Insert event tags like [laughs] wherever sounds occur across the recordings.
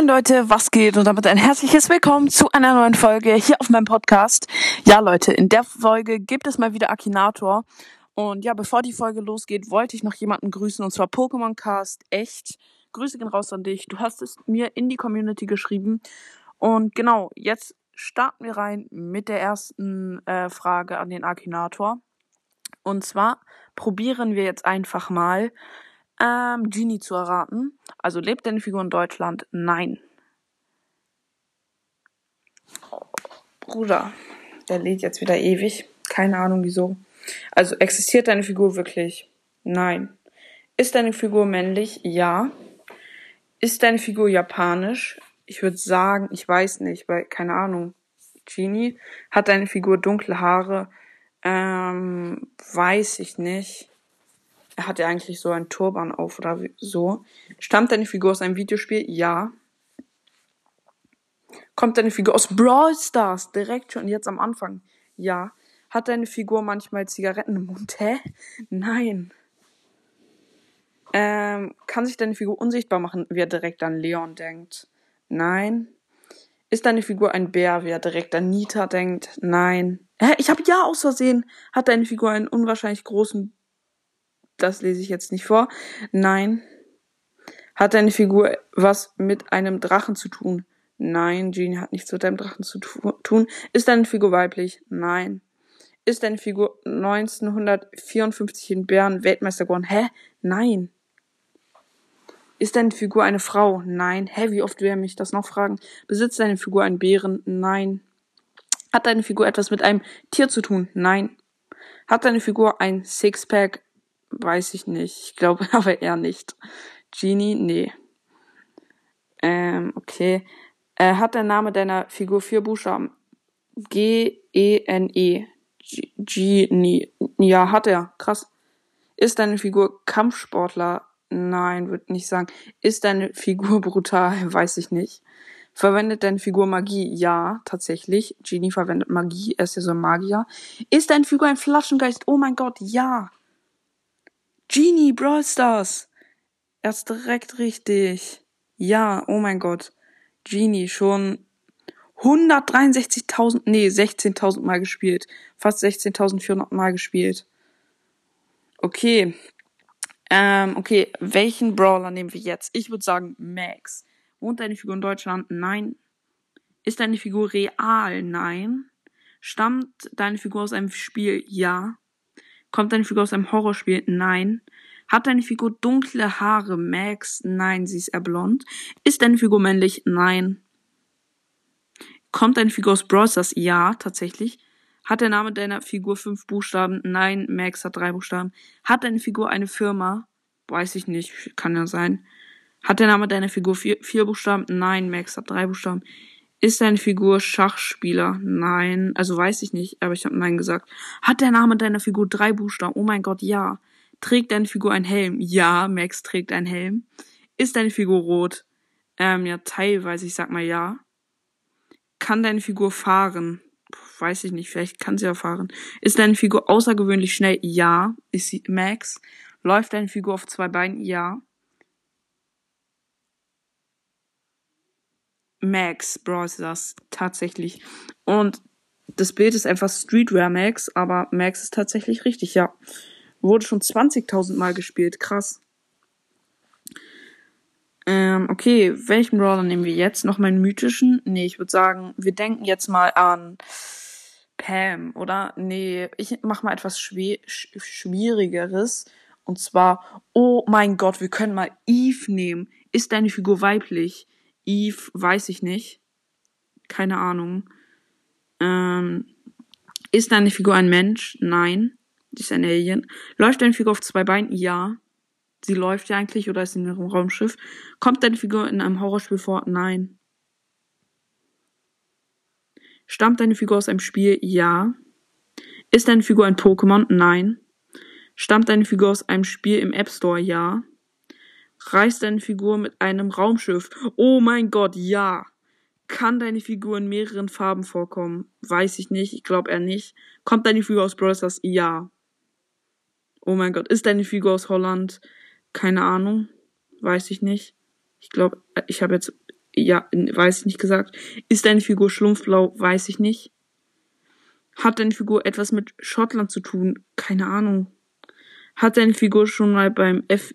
Moin Leute, was geht? Und damit ein herzliches Willkommen zu einer neuen Folge hier auf meinem Podcast. Ja Leute, in der Folge gibt es mal wieder Akinator. Und ja, bevor die Folge losgeht, wollte ich noch jemanden grüßen und zwar Pokémon Cast. Echt. Grüße gehen raus an dich. Du hast es mir in die Community geschrieben. Und genau, jetzt starten wir rein mit der ersten äh, Frage an den Akinator. Und zwar probieren wir jetzt einfach mal ähm, Genie zu erraten. Also lebt deine Figur in Deutschland? Nein. Bruder, der lädt jetzt wieder ewig. Keine Ahnung wieso. Also existiert deine Figur wirklich? Nein. Ist deine Figur männlich? Ja. Ist deine Figur japanisch? Ich würde sagen, ich weiß nicht, weil keine Ahnung. Genie hat deine Figur dunkle Haare? Ähm, weiß ich nicht. Er hat ja eigentlich so einen Turban auf oder so. Stammt deine Figur aus einem Videospiel? Ja. Kommt deine Figur aus Brawl Stars? Direkt schon jetzt am Anfang? Ja. Hat deine Figur manchmal Zigaretten im Mund? Hä? Nein. Ähm, kann sich deine Figur unsichtbar machen, wie er direkt an Leon denkt? Nein. Ist deine Figur ein Bär, wie er direkt an Nita denkt? Nein. Hä? Ich habe ja aus Versehen. Hat deine Figur einen unwahrscheinlich großen das lese ich jetzt nicht vor. Nein. Hat deine Figur was mit einem Drachen zu tun? Nein, Genie hat nichts mit einem Drachen zu tun. Ist deine Figur weiblich? Nein. Ist deine Figur 1954 in Bern Weltmeister geworden? Hä? Nein. Ist deine Figur eine Frau? Nein. Hä, wie oft werden mich das noch fragen? Besitzt deine Figur einen Bären? Nein. Hat deine Figur etwas mit einem Tier zu tun? Nein. Hat deine Figur ein Sixpack? Weiß ich nicht. Ich glaube [laughs] aber eher nicht. Genie? Nee. Ähm, okay. Äh, hat der Name deiner Figur vier Buchstaben? G-E-N-E. Genie. Ja, hat er. Krass. Ist deine Figur Kampfsportler? Nein, würde nicht sagen. Ist deine Figur [laughs] brutal? Weiß ich nicht. Verwendet deine Figur Magie? Ja, tatsächlich. Genie verwendet Magie. Er ist ja so ein Magier. Ist deine Figur ein Flaschengeist? Oh mein Gott, ja. Genie Brawl Stars. Erst direkt richtig. Ja, oh mein Gott. Genie schon 163.000, nee, 16.000 Mal gespielt. Fast 16.400 Mal gespielt. Okay. Ähm, okay, welchen Brawler nehmen wir jetzt? Ich würde sagen Max. Wohnt deine Figur in Deutschland? Nein. Ist deine Figur real? Nein. Stammt deine Figur aus einem Spiel? Ja. Kommt deine Figur aus einem Horrorspiel? Nein. Hat deine Figur dunkle Haare? Max? Nein, sie ist eher blond. Ist deine Figur männlich? Nein. Kommt deine Figur aus Brawl? Ja, tatsächlich. Hat der Name deiner Figur fünf Buchstaben? Nein, Max hat drei Buchstaben. Hat deine Figur eine Firma? Weiß ich nicht, kann ja sein. Hat der Name deiner Figur vier, vier Buchstaben? Nein, Max hat drei Buchstaben. Ist deine Figur Schachspieler? Nein. Also weiß ich nicht, aber ich habe Nein gesagt. Hat der Name deiner Figur drei Buchstaben? Oh mein Gott, ja. Trägt deine Figur einen Helm? Ja, Max trägt einen Helm. Ist deine Figur rot? Ähm, ja, teilweise, ich sag mal ja. Kann deine Figur fahren? Puh, weiß ich nicht, vielleicht kann sie ja fahren. Ist deine Figur außergewöhnlich schnell? Ja. Ist sie Max? Läuft deine Figur auf zwei Beinen? Ja. Max Bros. das tatsächlich. Und das Bild ist einfach Streetwear Max, aber Max ist tatsächlich richtig, ja. Wurde schon 20.000 Mal gespielt, krass. Ähm, okay, welchen Brawler nehmen wir jetzt? Noch meinen mythischen? Nee, ich würde sagen, wir denken jetzt mal an Pam, oder? Nee, ich mach mal etwas schwer, Schwierigeres. Und zwar, oh mein Gott, wir können mal Eve nehmen. Ist deine Figur weiblich? Eve, weiß ich nicht. Keine Ahnung. Ähm, ist deine Figur ein Mensch? Nein. Sie ist ein Alien. Läuft deine Figur auf zwei Beinen? Ja. Sie läuft ja eigentlich oder ist in einem Raumschiff. Kommt deine Figur in einem Horrorspiel vor? Nein. Stammt deine Figur aus einem Spiel? Ja. Ist deine Figur ein Pokémon? Nein. Stammt deine Figur aus einem Spiel im App Store? Ja. Reist deine Figur mit einem Raumschiff? Oh mein Gott, ja. Kann deine Figur in mehreren Farben vorkommen? Weiß ich nicht. Ich glaube eher nicht. Kommt deine Figur aus Stars? Ja. Oh mein Gott. Ist deine Figur aus Holland? Keine Ahnung. Weiß ich nicht. Ich glaube, ich habe jetzt Ja, weiß ich nicht gesagt. Ist deine Figur schlumpfblau? Weiß ich nicht. Hat deine Figur etwas mit Schottland zu tun? Keine Ahnung. Hat deine Figur schon mal beim F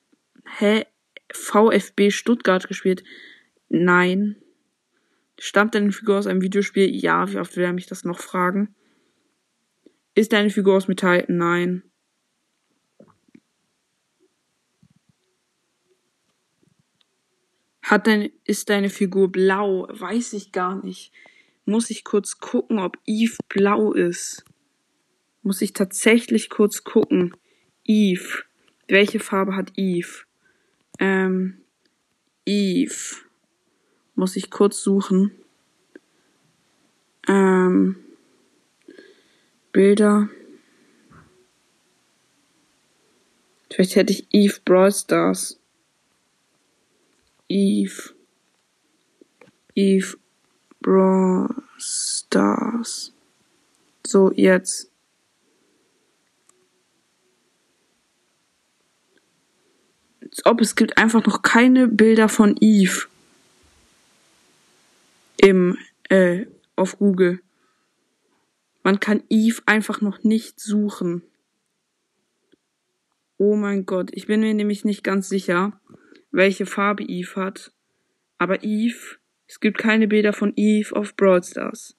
Hä? VfB Stuttgart gespielt? Nein. Stammt deine Figur aus einem Videospiel? Ja, wie oft will er mich das noch fragen? Ist deine Figur aus Metall? Nein. Hat deine, ist deine Figur blau? Weiß ich gar nicht. Muss ich kurz gucken, ob Eve blau ist. Muss ich tatsächlich kurz gucken. Eve. Welche Farbe hat Eve? Ähm, Eve. Muss ich kurz suchen. Ähm, Bilder. Vielleicht hätte ich Eve Brawl Stars. Eve. Eve Brawl Stars. So, jetzt. Als ob es gibt einfach noch keine Bilder von Eve im äh, auf Google. Man kann Eve einfach noch nicht suchen. Oh mein Gott, ich bin mir nämlich nicht ganz sicher, welche Farbe Eve hat. Aber Eve, es gibt keine Bilder von Eve auf Brawl Stars.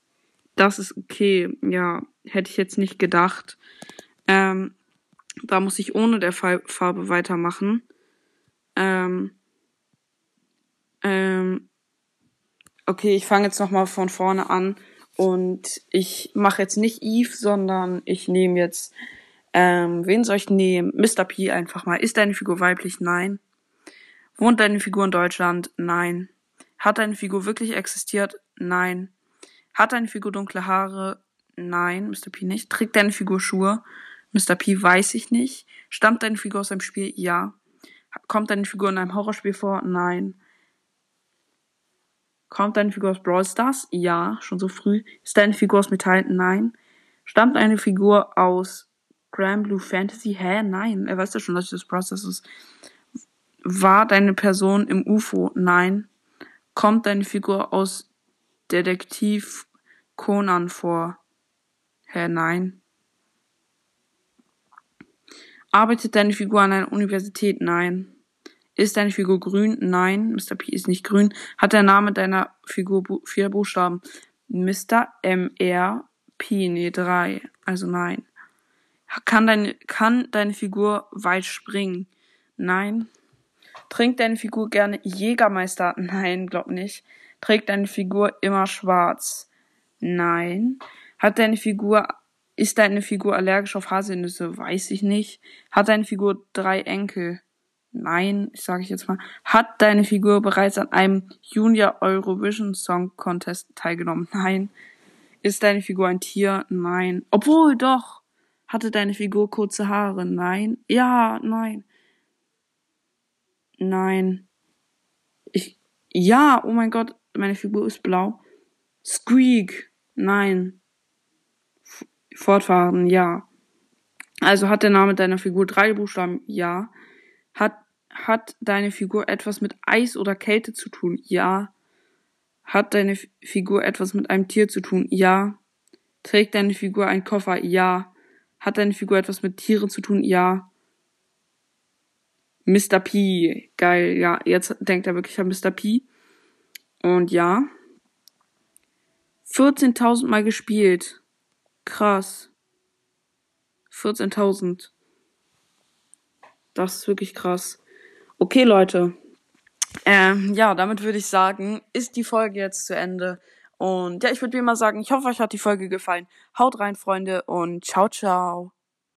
Das ist okay, ja, hätte ich jetzt nicht gedacht. Ähm, da muss ich ohne der Farbe weitermachen. Ähm, ähm, okay, ich fange jetzt nochmal von vorne an und ich mache jetzt nicht Eve, sondern ich nehme jetzt, ähm, wen soll ich nehmen? Mr. P einfach mal. Ist deine Figur weiblich? Nein. Wohnt deine Figur in Deutschland? Nein. Hat deine Figur wirklich existiert? Nein. Hat deine Figur dunkle Haare? Nein, Mr. P nicht. Trägt deine Figur Schuhe? Mr. P weiß ich nicht. Stammt deine Figur aus einem Spiel? Ja. Kommt deine Figur in einem Horrorspiel vor? Nein. Kommt deine Figur aus Brawl Stars? Ja, schon so früh. Ist deine Figur aus Metall? Nein. Stammt eine Figur aus Grand Blue Fantasy? Hä? Nein. Er weiß ja schon, dass das Brawl Stars ist. War deine Person im UFO? Nein. Kommt deine Figur aus Detektiv Conan vor? Hä? Nein. Arbeitet deine Figur an einer Universität? Nein. Ist deine Figur grün? Nein. Mr. P ist nicht grün. Hat der Name deiner Figur bu vier Buchstaben? Mr. M R P, nee, drei. Also nein. Kann deine, kann deine Figur weit springen? Nein. Trinkt deine Figur gerne Jägermeister? [laughs] Nein, glaub nicht. Trägt deine Figur immer schwarz? Nein. Hat deine Figur ist deine Figur allergisch auf Haselnüsse? Weiß ich nicht. Hat deine Figur drei Enkel? Nein, sage ich jetzt mal. Hat deine Figur bereits an einem Junior Eurovision Song Contest teilgenommen? [laughs] Nein. Ist deine Figur ein Tier? Nein. Obwohl, doch. Hatte deine Figur kurze Haare? Nein. Ja, nein. Nein. Ich, ja, oh mein Gott, meine Figur ist blau. Squeak. Nein fortfahren, ja. Also hat der Name deiner Figur drei Buchstaben, ja. Hat, hat deine Figur etwas mit Eis oder Kälte zu tun, ja. Hat deine Figur etwas mit einem Tier zu tun, ja. Trägt deine Figur einen Koffer, ja. Hat deine Figur etwas mit Tieren zu tun, ja. Mr. P, geil, ja, jetzt denkt er wirklich an Mr. P. Und ja. 14.000 Mal gespielt. Krass. 14.000. Das ist wirklich krass. Okay, Leute. Ähm, ja, damit würde ich sagen, ist die Folge jetzt zu Ende. Und ja, ich würde wie immer sagen, ich hoffe, euch hat die Folge gefallen. Haut rein, Freunde, und ciao, ciao.